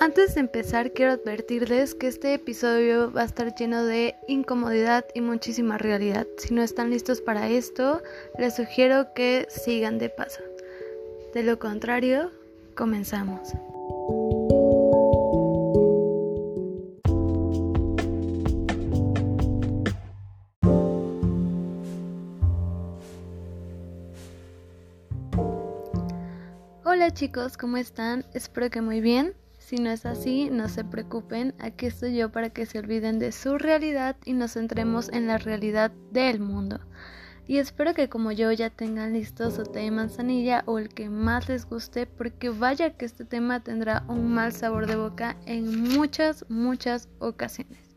Antes de empezar, quiero advertirles que este episodio va a estar lleno de incomodidad y muchísima realidad. Si no están listos para esto, les sugiero que sigan de paso. De lo contrario, comenzamos. Hola chicos, ¿cómo están? Espero que muy bien. Si no es así, no se preocupen, aquí estoy yo para que se olviden de su realidad y nos centremos en la realidad del mundo. Y espero que como yo ya tengan listo su té de manzanilla o el que más les guste, porque vaya que este tema tendrá un mal sabor de boca en muchas, muchas ocasiones.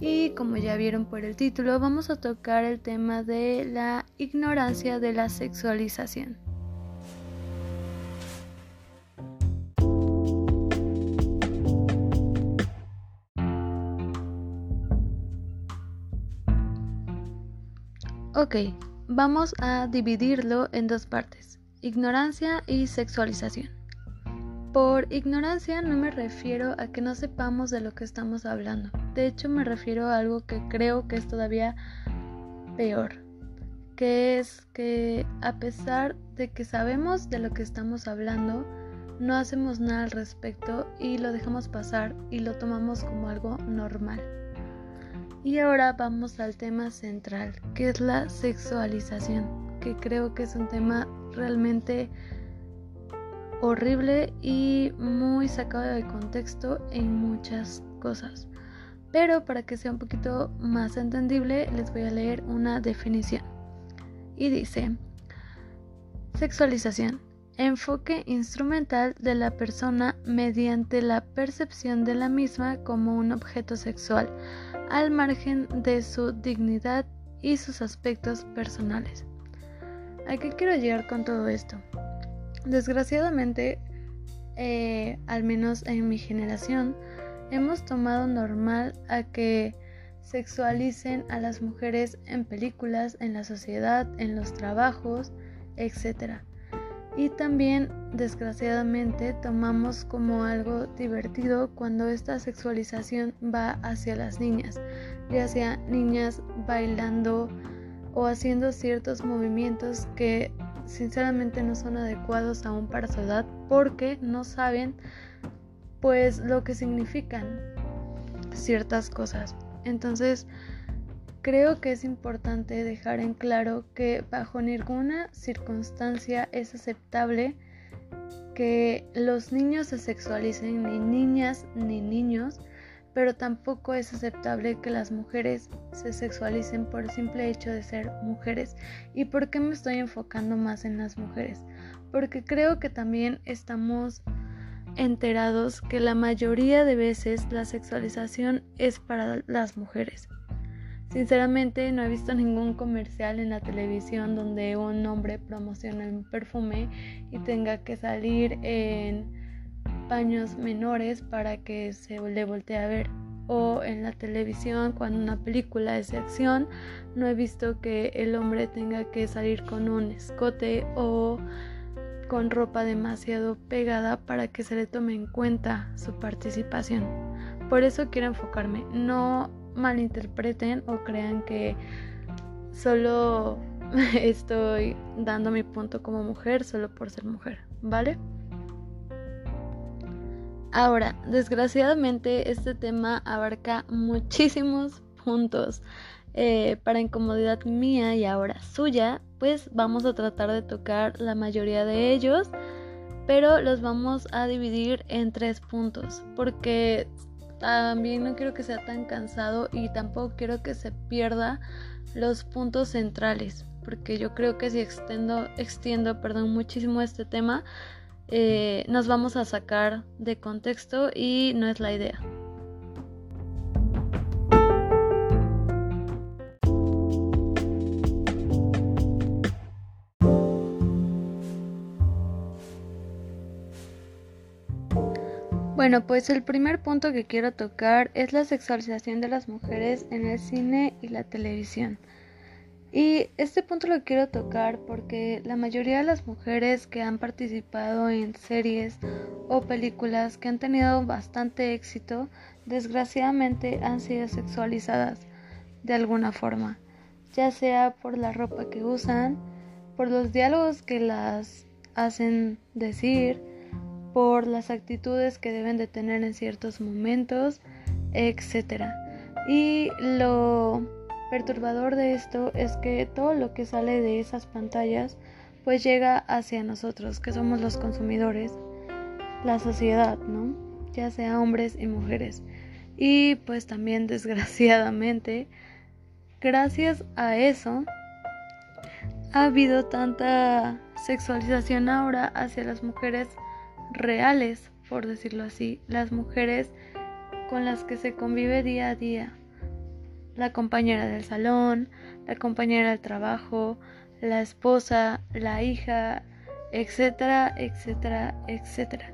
Y como ya vieron por el título, vamos a tocar el tema de la ignorancia de la sexualización. Ok, vamos a dividirlo en dos partes, ignorancia y sexualización. Por ignorancia no me refiero a que no sepamos de lo que estamos hablando, de hecho me refiero a algo que creo que es todavía peor, que es que a pesar de que sabemos de lo que estamos hablando, no hacemos nada al respecto y lo dejamos pasar y lo tomamos como algo normal. Y ahora vamos al tema central, que es la sexualización, que creo que es un tema realmente horrible y muy sacado de contexto en muchas cosas. Pero para que sea un poquito más entendible, les voy a leer una definición. Y dice, sexualización enfoque instrumental de la persona mediante la percepción de la misma como un objeto sexual, al margen de su dignidad y sus aspectos personales. ¿A qué quiero llegar con todo esto? Desgraciadamente, eh, al menos en mi generación, hemos tomado normal a que sexualicen a las mujeres en películas, en la sociedad, en los trabajos, etc y también desgraciadamente tomamos como algo divertido cuando esta sexualización va hacia las niñas, ya sea niñas bailando o haciendo ciertos movimientos que sinceramente no son adecuados aún para su edad porque no saben pues lo que significan ciertas cosas. Entonces, Creo que es importante dejar en claro que bajo ninguna circunstancia es aceptable que los niños se sexualicen, ni niñas ni niños, pero tampoco es aceptable que las mujeres se sexualicen por el simple hecho de ser mujeres. ¿Y por qué me estoy enfocando más en las mujeres? Porque creo que también estamos enterados que la mayoría de veces la sexualización es para las mujeres. Sinceramente no he visto ningún comercial en la televisión donde un hombre promociona un perfume y tenga que salir en paños menores para que se le voltee a ver. O en la televisión cuando una película es de acción no he visto que el hombre tenga que salir con un escote o con ropa demasiado pegada para que se le tome en cuenta su participación. Por eso quiero enfocarme no malinterpreten o crean que solo estoy dando mi punto como mujer solo por ser mujer, ¿vale? Ahora, desgraciadamente este tema abarca muchísimos puntos. Eh, para incomodidad mía y ahora suya, pues vamos a tratar de tocar la mayoría de ellos, pero los vamos a dividir en tres puntos, porque también no quiero que sea tan cansado y tampoco quiero que se pierda los puntos centrales, porque yo creo que si extiendo, extiendo perdón, muchísimo este tema, eh, nos vamos a sacar de contexto y no es la idea. Bueno, pues el primer punto que quiero tocar es la sexualización de las mujeres en el cine y la televisión. Y este punto lo quiero tocar porque la mayoría de las mujeres que han participado en series o películas que han tenido bastante éxito, desgraciadamente han sido sexualizadas de alguna forma, ya sea por la ropa que usan, por los diálogos que las hacen decir, por las actitudes que deben de tener en ciertos momentos, etc. Y lo perturbador de esto es que todo lo que sale de esas pantallas pues llega hacia nosotros, que somos los consumidores, la sociedad, ¿no? Ya sea hombres y mujeres. Y pues también desgraciadamente, gracias a eso, ha habido tanta sexualización ahora hacia las mujeres reales, por decirlo así, las mujeres con las que se convive día a día, la compañera del salón, la compañera del trabajo, la esposa, la hija, etcétera, etcétera, etcétera.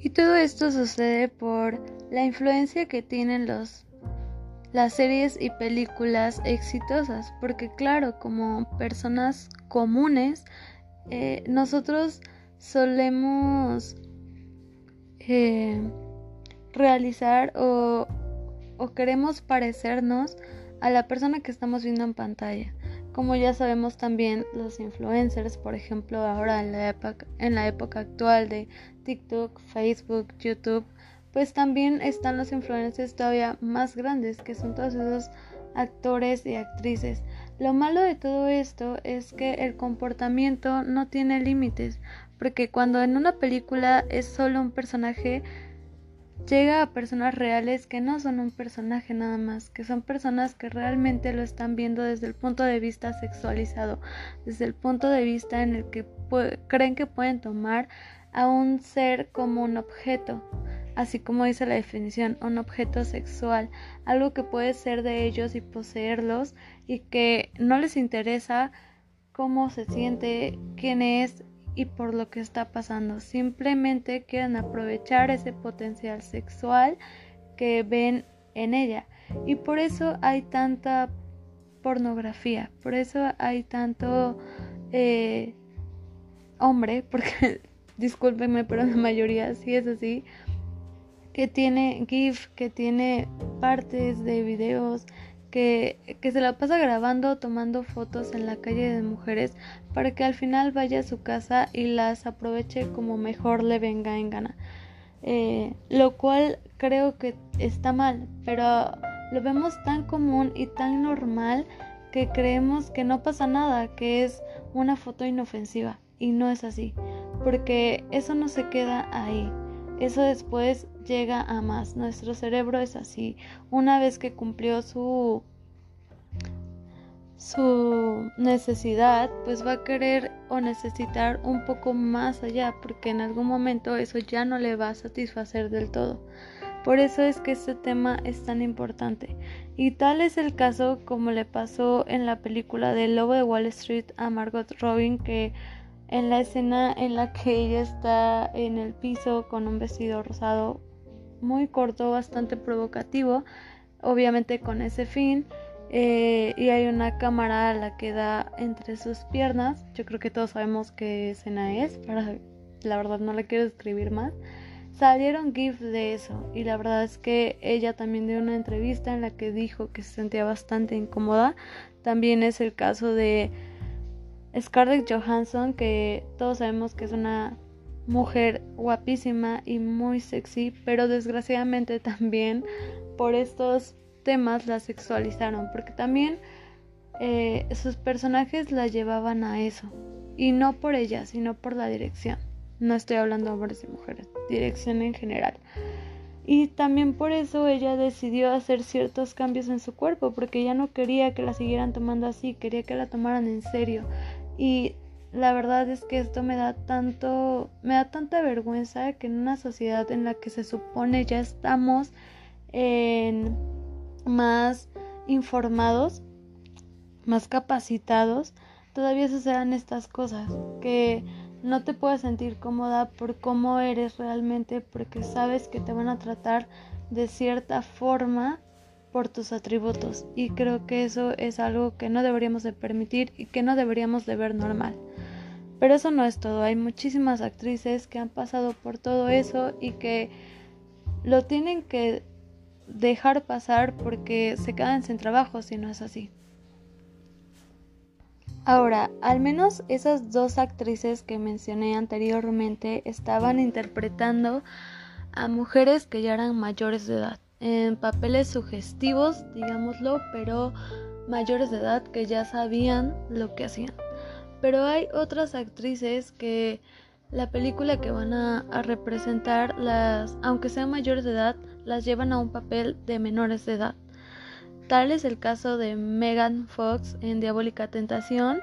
Y todo esto sucede por la influencia que tienen los las series y películas exitosas, porque claro, como personas comunes, eh, nosotros solemos eh, realizar o o queremos parecernos a la persona que estamos viendo en pantalla. Como ya sabemos también los influencers, por ejemplo, ahora en la época, en la época actual de TikTok, Facebook, YouTube, pues también están los influencers todavía más grandes, que son todos esos actores y actrices. Lo malo de todo esto es que el comportamiento no tiene límites, porque cuando en una película es solo un personaje, llega a personas reales que no son un personaje nada más, que son personas que realmente lo están viendo desde el punto de vista sexualizado, desde el punto de vista en el que creen que pueden tomar a un ser como un objeto, así como dice la definición, un objeto sexual, algo que puede ser de ellos y poseerlos y que no les interesa cómo se siente, quién es, y por lo que está pasando. Simplemente quieren aprovechar ese potencial sexual que ven en ella. Y por eso hay tanta pornografía, por eso hay tanto eh, hombre, porque discúlpenme, pero la mayoría sí es así, que tiene GIF, que tiene partes de videos que, se la pasa grabando, tomando fotos en la calle de mujeres para que al final vaya a su casa y las aproveche como mejor le venga en gana. Eh, lo cual creo que está mal, pero lo vemos tan común y tan normal que creemos que no pasa nada, que es una foto inofensiva y no es así, porque eso no se queda ahí. Eso después llega a más. Nuestro cerebro es así. Una vez que cumplió su su necesidad, pues va a querer o necesitar un poco más allá, porque en algún momento eso ya no le va a satisfacer del todo. Por eso es que este tema es tan importante. Y tal es el caso como le pasó en la película de Lobo de Wall Street a Margot Robin, que en la escena en la que ella está en el piso con un vestido rosado muy corto, bastante provocativo, obviamente con ese fin. Eh, y hay una cámara a la que da entre sus piernas. Yo creo que todos sabemos qué escena es, para la verdad no la quiero escribir más. Salieron GIFs de eso y la verdad es que ella también dio una entrevista en la que dijo que se sentía bastante incómoda. También es el caso de Scarlett Johansson, que todos sabemos que es una mujer guapísima y muy sexy, pero desgraciadamente también por estos temas la sexualizaron, porque también eh, sus personajes la llevaban a eso, y no por ella, sino por la dirección. No estoy hablando de hombres y mujeres, dirección en general. Y también por eso ella decidió hacer ciertos cambios en su cuerpo, porque ella no quería que la siguieran tomando así, quería que la tomaran en serio. Y la verdad es que esto me da tanto, me da tanta vergüenza que en una sociedad en la que se supone ya estamos en más informados, más capacitados, todavía sucedan estas cosas, que no te puedes sentir cómoda por cómo eres realmente, porque sabes que te van a tratar de cierta forma por tus atributos y creo que eso es algo que no deberíamos de permitir y que no deberíamos de ver normal. Pero eso no es todo, hay muchísimas actrices que han pasado por todo eso y que lo tienen que dejar pasar porque se quedan sin trabajo si no es así. Ahora, al menos esas dos actrices que mencioné anteriormente estaban interpretando a mujeres que ya eran mayores de edad, en papeles sugestivos, digámoslo, pero mayores de edad que ya sabían lo que hacían. Pero hay otras actrices que la película que van a, representar, las, aunque sean mayores de edad, las llevan a un papel de menores de edad. Tal es el caso de Megan Fox en Diabólica Tentación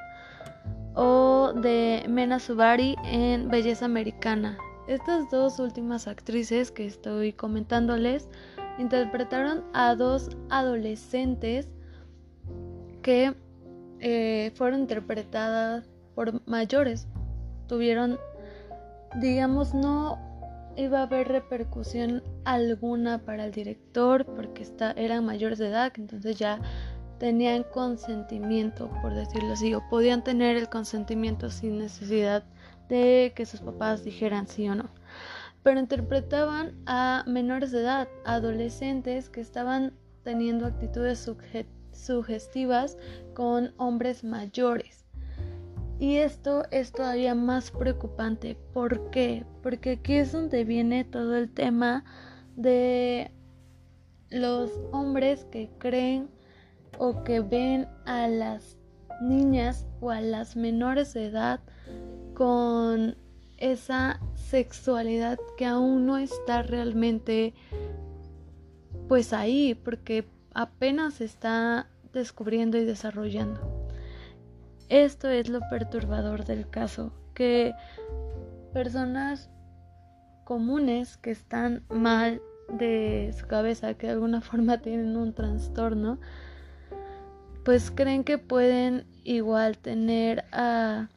o de Mena Subari en Belleza Americana. Estas dos últimas actrices que estoy comentándoles interpretaron a dos adolescentes que eh, fueron interpretadas por mayores. Tuvieron, digamos, no iba a haber repercusión alguna para el director porque está, eran mayores de edad, entonces ya tenían consentimiento, por decirlo así, o podían tener el consentimiento sin necesidad de que sus papás dijeran sí o no. Pero interpretaban a menores de edad, adolescentes que estaban teniendo actitudes sugestivas con hombres mayores. Y esto es todavía más preocupante. ¿Por qué? Porque aquí es donde viene todo el tema de los hombres que creen o que ven a las niñas o a las menores de edad con esa sexualidad que aún no está realmente pues ahí porque apenas se está descubriendo y desarrollando. Esto es lo perturbador del caso, que personas comunes que están mal de su cabeza, que de alguna forma tienen un trastorno, pues creen que pueden igual tener a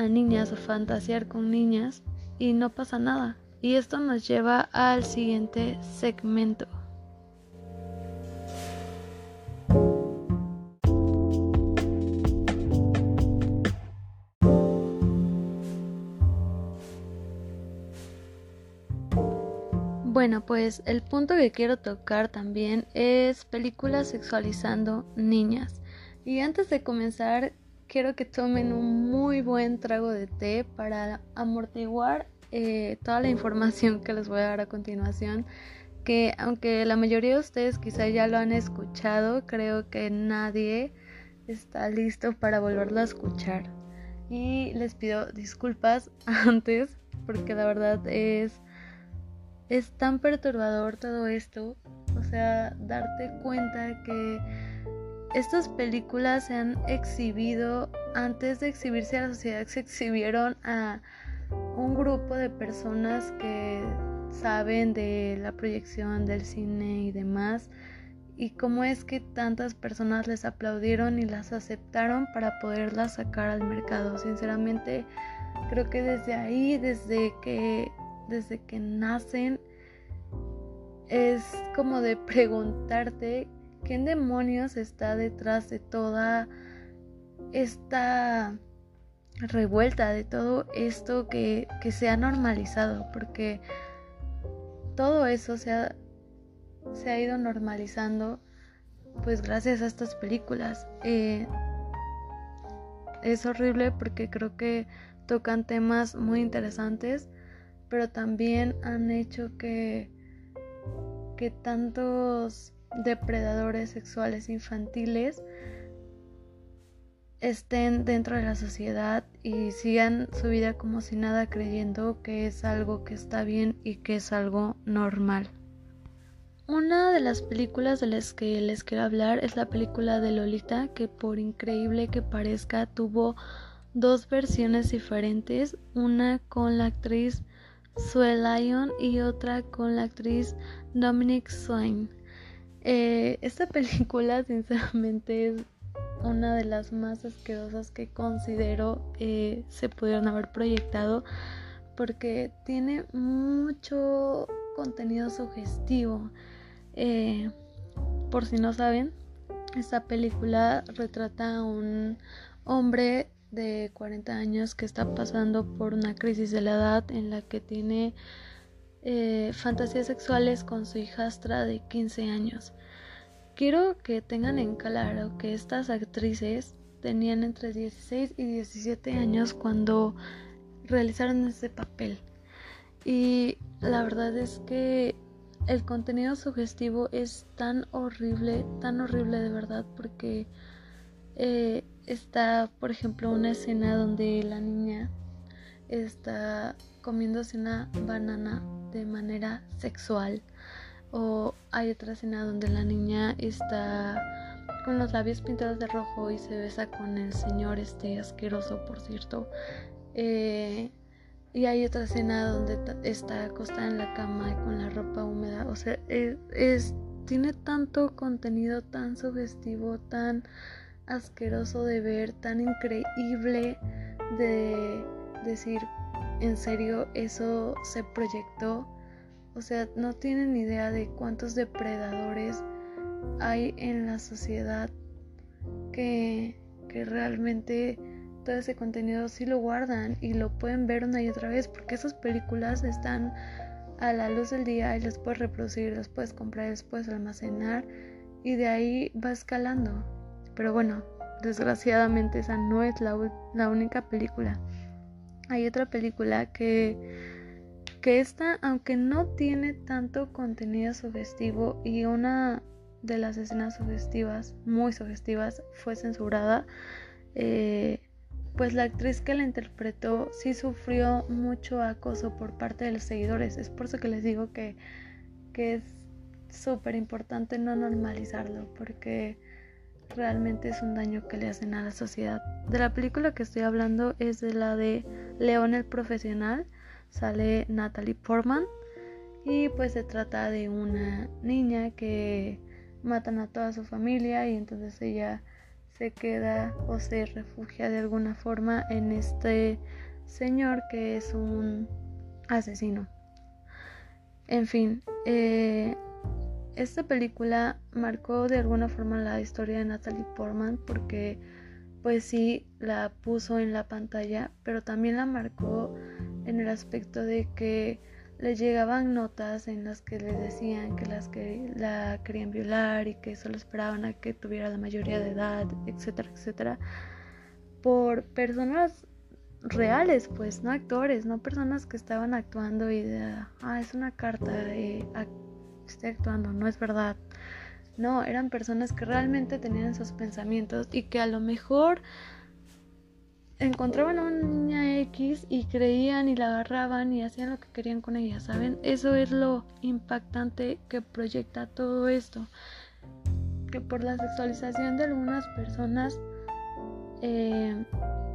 a niñas o fantasear con niñas y no pasa nada. Y esto nos lleva al siguiente segmento. Bueno, pues el punto que quiero tocar también es películas sexualizando niñas. Y antes de comenzar, quiero que tomen un muy buen trago de té para amortiguar eh, toda la información que les voy a dar a continuación. Que aunque la mayoría de ustedes quizá ya lo han escuchado, creo que nadie está listo para volverlo a escuchar. Y les pido disculpas antes porque la verdad es, es tan perturbador todo esto. O sea, darte cuenta que estas películas se han exhibido, antes de exhibirse a la sociedad, se exhibieron a un grupo de personas que saben de la proyección del cine y demás, y cómo es que tantas personas les aplaudieron y las aceptaron para poderlas sacar al mercado. Sinceramente, creo que desde ahí, desde que, desde que nacen, es como de preguntarte ¿Quién demonios está detrás de toda esta revuelta, de todo esto que, se ha normalizado? Porque todo eso se ha, se ha ido normalizando pues gracias a estas películas. Eh, es horrible porque creo que tocan temas muy interesantes, pero también han hecho que, que tantos depredadores sexuales infantiles estén dentro de la sociedad y sigan su vida como si nada creyendo que es algo que está bien y que es algo normal. Una de las películas de las que les quiero hablar es la película de Lolita que por increíble que parezca tuvo dos versiones diferentes, una con la actriz Sue Lyon y otra con la actriz Dominic Swain. Eh, esta película sinceramente es una de las más asquerosas que considero eh, se pudieron haber proyectado porque tiene mucho contenido sugestivo. Eh, por si no saben, esta película retrata a un hombre de 40 años que está pasando por una crisis de la edad en la que tiene eh, fantasías sexuales con su hijastra de 15 años. Quiero que tengan en claro que estas actrices tenían entre 16 y 17 años cuando realizaron este papel. Y la verdad es que el contenido sugestivo es tan horrible, tan horrible de verdad, porque eh, está, por ejemplo, una escena donde la niña está comiéndose una banana de manera sexual. O hay otra escena donde la niña está con los labios pintados de rojo y se besa con el señor este asqueroso, por cierto. Eh, y hay otra escena donde está acostada en la cama con la ropa húmeda. O sea, es, tiene tanto contenido tan sugestivo, tan asqueroso de ver, tan increíble de decir, en serio, eso se proyectó. O sea, no tienen idea de cuántos depredadores hay en la sociedad que, que realmente todo ese contenido sí lo guardan y lo pueden ver una y otra vez porque esas películas están a la luz del día y las puedes reproducir, las puedes comprar, las puedes almacenar y de ahí va escalando. Pero bueno, desgraciadamente esa no es la, única película. Hay otra película que, que esta, aunque no tiene tanto contenido sugestivo y una de las escenas sugestivas, muy sugestivas, fue censurada, eh, pues la actriz que la interpretó sí sufrió mucho acoso por parte de los seguidores. Es por eso que les digo que, que es súper importante no normalizarlo, porque realmente es un daño que le hacen a la sociedad. De la película que estoy hablando es de la de León el Profesional, sale Natalie Portman y pues se trata de una niña que matan a toda su familia y entonces ella se queda o se refugia de alguna forma en este señor que es un asesino. En fin, eh, esta película marcó de alguna forma la historia de Natalie Portman porque pues sí la puso en la pantalla, pero también la marcó en el aspecto de que le llegaban notas en las que le decían que las que la querían violar y que solo esperaban a que tuviera la mayoría de edad, etcétera, etcétera, por personas reales, pues, no actores, no personas que estaban actuando y de, ah, es una carta, eh, estoy actuando, no es verdad. No, eran personas que realmente tenían esos pensamientos y que a lo mejor encontraban a una niña X y creían y la agarraban y hacían lo que querían con ella, ¿saben? Eso es lo impactante que proyecta todo esto. Que por la sexualización de algunas personas eh,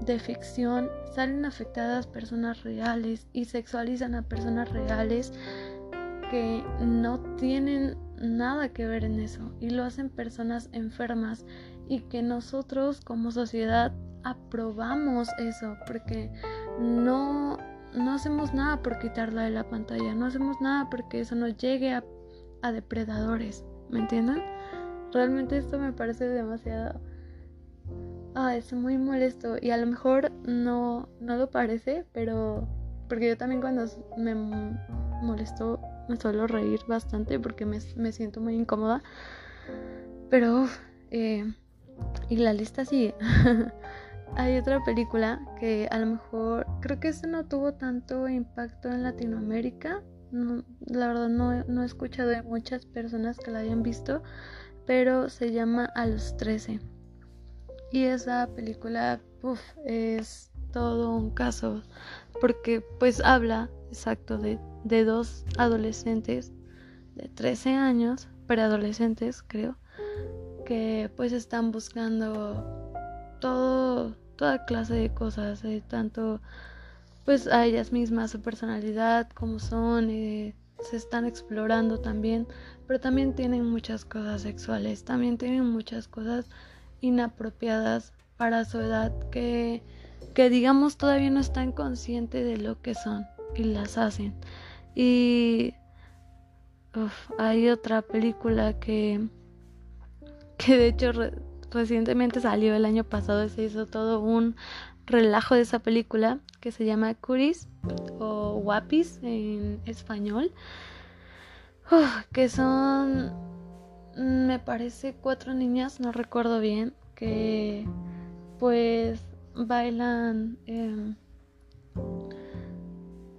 de ficción salen afectadas personas reales y sexualizan a personas reales que no tienen nada que ver en eso y lo hacen personas enfermas y que nosotros como sociedad aprobamos eso porque no, no hacemos nada por quitarla de la pantalla, no hacemos nada porque eso no llegue a, a depredadores, ¿me entienden? Realmente esto me parece demasiado... Ah, es muy molesto y a lo mejor no, no lo parece, pero porque yo también cuando me molesto me suelo reír bastante porque me, me siento muy incómoda. Pero, eh, y la lista sigue. Hay otra película que a lo mejor creo que esta no tuvo tanto impacto en Latinoamérica. la verdad no, no, he escuchado de muchas personas que la hayan visto, pero se llama A los 13. Y esa película uf, es todo un caso porque pues habla exacto de, de dos adolescentes de 13 años, preadolescentes creo, que pues están buscando todo, toda clase de cosas, eh, tanto pues a ellas mismas, su personalidad, como son, eh, se están explorando también, pero también tienen muchas cosas sexuales, también tienen muchas cosas inapropiadas para su edad que, que digamos todavía no están conscientes de lo que son y las hacen. Y hay otra película que que de hecho recientemente salió el año pasado se hizo todo un relajo de esa película que se llama Curis o Wapis en español, que son, me parece, cuatro niñas, no recuerdo bien, que pues bailan, em,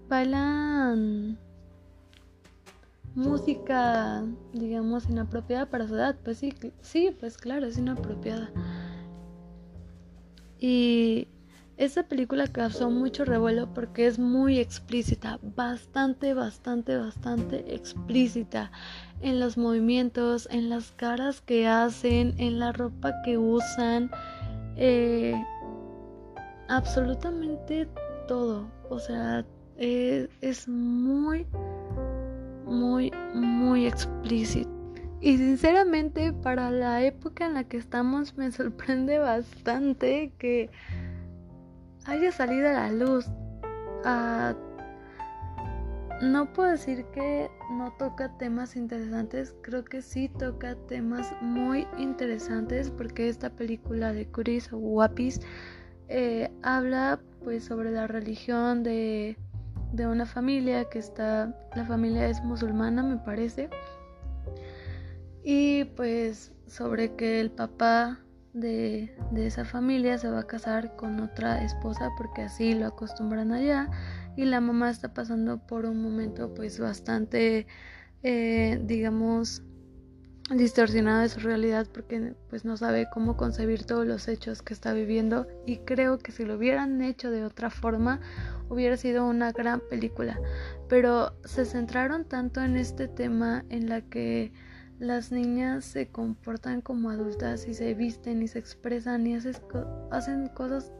bailan música, digamos, inapropiada para su edad. Pues sí, sí, pues claro, es inapropiada. Y esa película causó mucho revuelo porque es muy explícita, bastante, bastante, bastante explícita en los movimientos, en las caras que hacen, en la ropa que usan, eh, absolutamente todo. O sea, eh, es muy, muy, muy explícito. Y sinceramente para la época en la que estamos me sorprende bastante que haya salido a la luz. Ah, no puedo decir que no toca temas interesantes, creo que sí toca temas muy interesantes porque esta película de Curis o Wapis eh, habla pues sobre la religión de de una familia que está, la familia es musulmana me parece, y pues sobre que el papá de, de, esa familia se va a casar con otra esposa porque así lo acostumbran allá. Y la mamá está pasando por un momento pues bastante eh, digamos distorsionado de su realidad porque pues no sabe cómo concebir todos los hechos que está viviendo. Y creo que si lo hubieran hecho de otra forma hubiera sido una gran película. Pero se centraron tanto en este tema en la que las niñas se comportan como adultas y se visten y se expresan y hacen cosas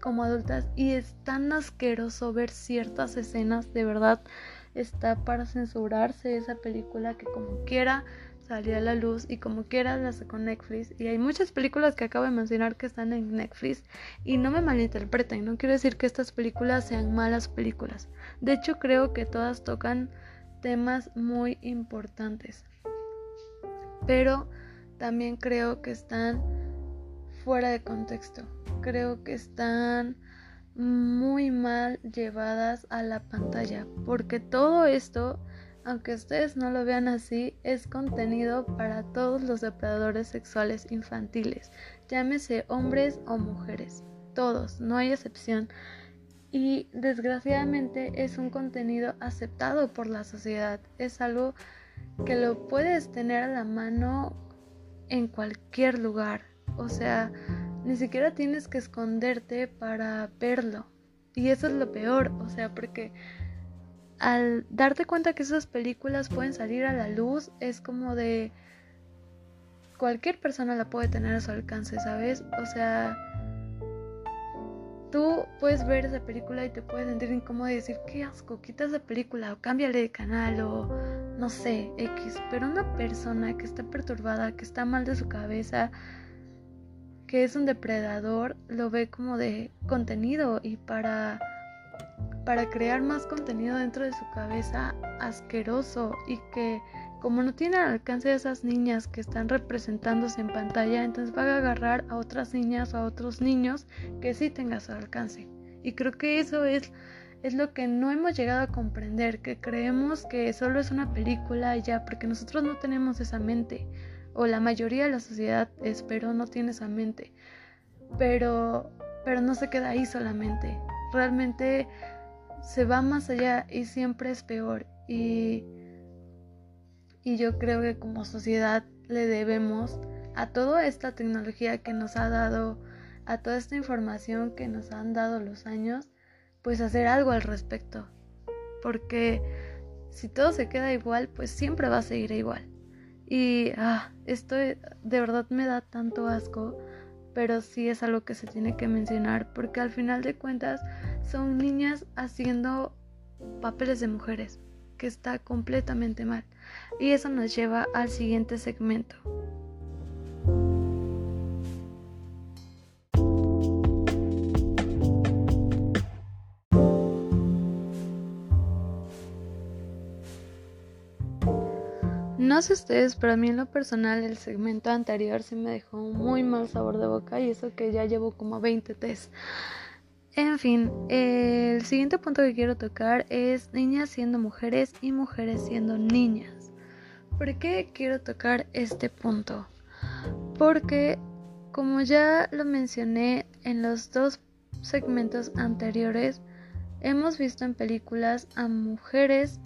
como adultas y es tan asqueroso ver ciertas escenas de verdad está para censurarse esa película que como quiera salió a la luz y como quiera la sacó Netflix y hay muchas películas que acabo de mencionar que están en Netflix y no me malinterpreten, no quiero decir que estas películas sean malas películas. De hecho creo que todas tocan temas muy importantes. Pero también creo que están fuera de contexto. Creo que están muy mal llevadas a la pantalla porque todo esto aunque ustedes no lo vean así, es contenido para todos los depredadores sexuales infantiles, llámese hombres o mujeres, todos, no hay excepción. Y desgraciadamente es un contenido aceptado por la sociedad, es algo que lo puedes tener a la mano en cualquier lugar, o sea, ni siquiera tienes que esconderte para verlo. Y eso es lo peor, o sea, porque al darte cuenta que esas películas pueden salir a la luz, es como de cualquier persona la puede tener a su alcance, ¿sabes? O sea, tú puedes ver esa película y te puedes sentir incómodo y decir, qué asco, quita esa película o cámbiale de canal o no sé, X. Pero una persona que está perturbada, que está mal de su cabeza, que es un depredador, lo ve como de contenido y para para crear más contenido dentro de su cabeza asqueroso y que como no tiene al alcance de esas niñas que están representándose en pantalla, entonces va a agarrar a otras niñas o a otros niños que sí tenga su alcance. Y creo que eso es, es lo que no hemos llegado a comprender, que creemos que solo es una película y ya, porque nosotros no tenemos esa mente, o la mayoría de la sociedad, espero, no tiene esa mente. Pero, pero no se queda ahí solamente. Realmente se va más allá y siempre es peor. Y, y yo creo que como sociedad le debemos a toda esta tecnología que nos ha dado, a toda esta información que nos han dado los años, pues hacer algo al respecto. Porque si todo se queda igual, pues siempre va a seguir igual. Y ah, esto de verdad me da tanto asco pero sí es algo que se tiene que mencionar porque al final de cuentas son niñas haciendo papeles de mujeres, que está completamente mal. Y eso nos lleva al siguiente segmento. No sé ustedes, pero a mí en lo personal el segmento anterior sí me dejó muy mal sabor de boca y eso que ya llevo como 20 test. En fin, el siguiente punto que quiero tocar es niñas siendo mujeres y mujeres siendo niñas. ¿Por qué quiero tocar este punto? Porque como ya lo mencioné en los dos segmentos anteriores, hemos visto en películas a mujeres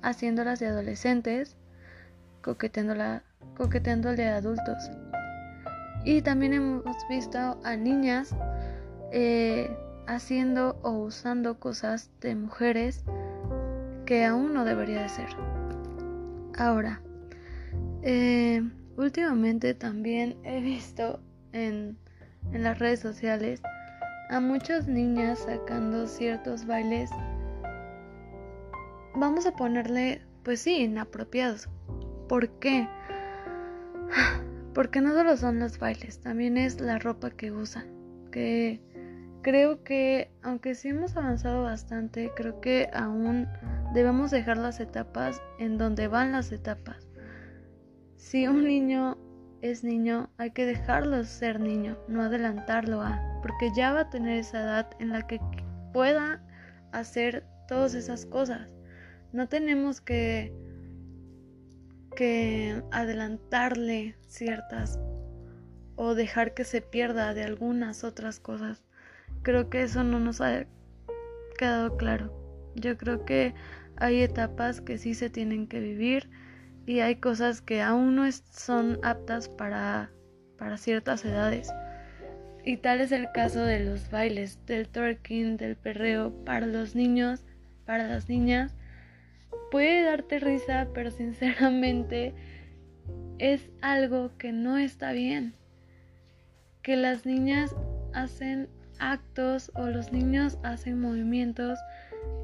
haciéndolas de adolescentes, coqueteándola, coqueteando de adultos. Y también hemos visto a niñas eh, haciendo o usando cosas de mujeres que aún no debería de ser. Ahora, eh, Últimamente también he visto en, en las redes sociales a muchas niñas sacando ciertos bailes, vamos a ponerle, pues sí, inapropiados. ¿Por qué? Porque no solo son los bailes, también es la ropa que usan. Que creo que, aunque sí hemos avanzado bastante, creo que aún debemos dejar las etapas en donde van las etapas. Si un niño es niño, hay que dejarlo ser niño, no adelantarlo a, porque ya va a tener esa edad en la que pueda hacer todas esas cosas. No tenemos que que adelantarle ciertas o dejar que se pierda de algunas otras cosas. Creo que eso no nos ha quedado claro. Yo creo que hay etapas que sí se tienen que vivir y hay cosas que aún no son aptas para, para ciertas edades. Y tal es el caso de los bailes, del twerking, del perreo para los niños, para las niñas. Puede darte risa, pero sinceramente es algo que no está bien. Que las niñas hacen actos o los niños hacen movimientos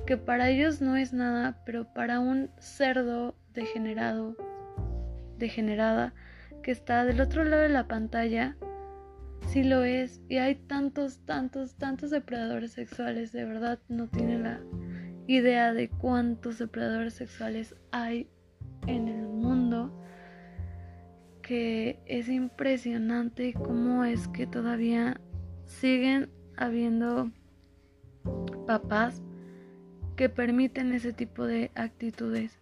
que para ellos no es nada, pero para un cerdo degenerado, degenerada, que está del otro lado de la pantalla, sí lo es. Y hay tantos, tantos, tantos depredadores sexuales, de verdad no tiene la idea de cuántos depredadores sexuales hay en el mundo que es impresionante cómo es que todavía siguen habiendo papás que permiten ese tipo de actitudes.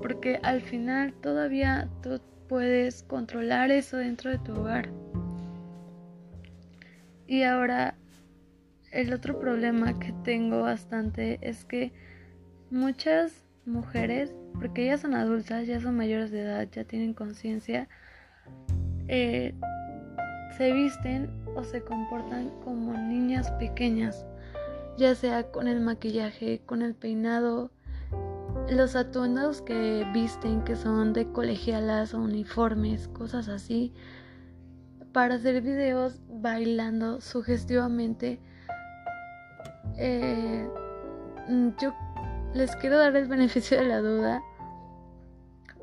Porque al final todavía tú puedes controlar eso dentro de tu hogar. Y ahora el otro problema que tengo bastante es que muchas mujeres, porque ya son adultas, ya son mayores de edad, ya tienen conciencia, eh, se visten o se comportan como niñas pequeñas, ya sea con el maquillaje, con el peinado, los atuendos que visten, que son de colegialas o uniformes, cosas así, para hacer videos bailando sugestivamente. Eh, yo les quiero dar el beneficio de la duda,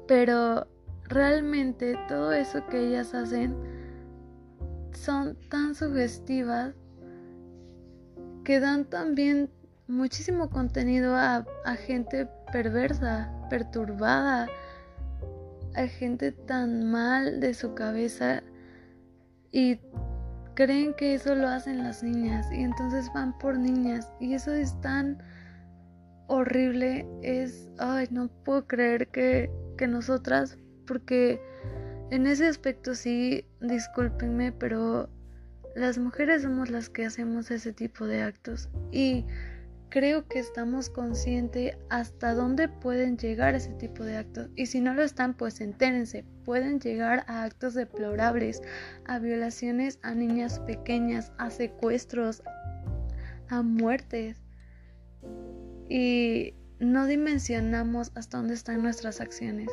pero realmente todo eso que ellas hacen son tan sugestivas que dan también muchísimo contenido a, gente perversa, perturbada, a gente tan mal de su cabeza y creen que eso lo hacen las niñas y entonces van por niñas y eso es tan horrible, es, ay, no puedo creer que, que nosotras, porque en ese aspecto sí, discúlpenme, pero las mujeres somos las que hacemos ese tipo de actos y creo que estamos conscientes hasta dónde pueden llegar ese tipo de actos. Y si no lo están, pues entérense. Pueden llegar a actos deplorables, a violaciones a niñas pequeñas, a secuestros, a muertes. Y no dimensionamos hasta dónde están nuestras acciones.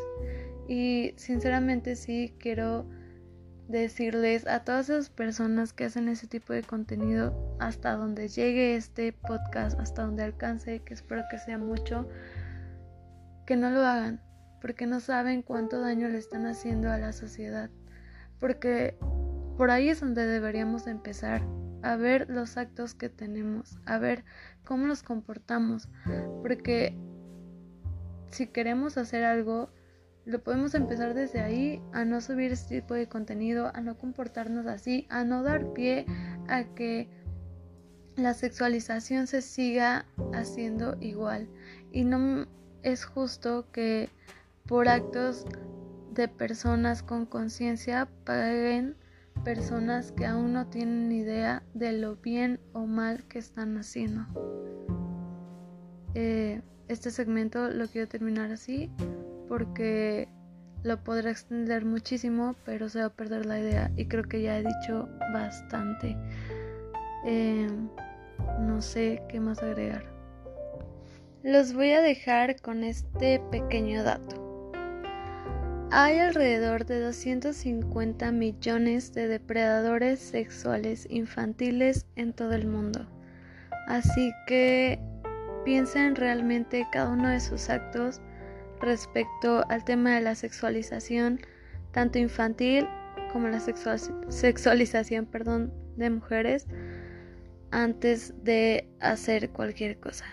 Y sinceramente sí quiero decirles a todas esas personas que hacen ese tipo de contenido hasta donde llegue este podcast, hasta donde alcance, que espero que sea mucho, que no lo hagan, porque no saben cuánto daño le están haciendo a la sociedad, porque por ahí es donde deberíamos empezar a ver los actos que tenemos, a ver cómo nos comportamos, porque si queremos hacer algo, lo podemos empezar desde ahí a no subir este tipo de contenido, a no comportarnos así, a no dar pie a que la sexualización se siga haciendo igual. Y no es justo que por actos de personas con conciencia paguen personas que aún no tienen idea de lo bien o mal que están haciendo. Eh, este segmento lo quiero terminar así porque lo podrá extender muchísimo, pero se va a perder la idea y creo que ya he dicho bastante. Eh, no sé qué más agregar. Los voy a dejar con este pequeño dato. Hay alrededor de 250 millones de depredadores sexuales infantiles en todo el mundo. Así que piensen realmente cada uno de sus actos respecto al tema de la sexualización, tanto infantil como la sexualización perdón, de mujeres, antes de hacer cualquier cosa.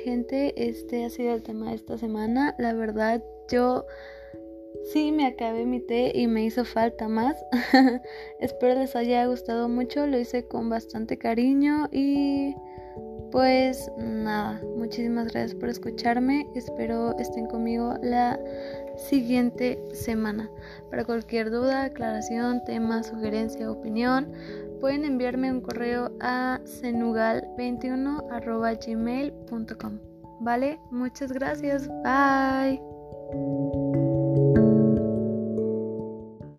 Gente, este ha sido el tema de esta semana. La verdad, yo sí me acabé mi té y me hizo falta más. Espero les haya gustado mucho, lo hice con bastante cariño y pues nada, muchísimas gracias por escucharme. Espero estén conmigo la siguiente semana. Para cualquier duda, aclaración, tema, sugerencia, opinión, pueden enviarme un correo a cenugal21.gmail.com. ¿Vale? Muchas gracias. Bye.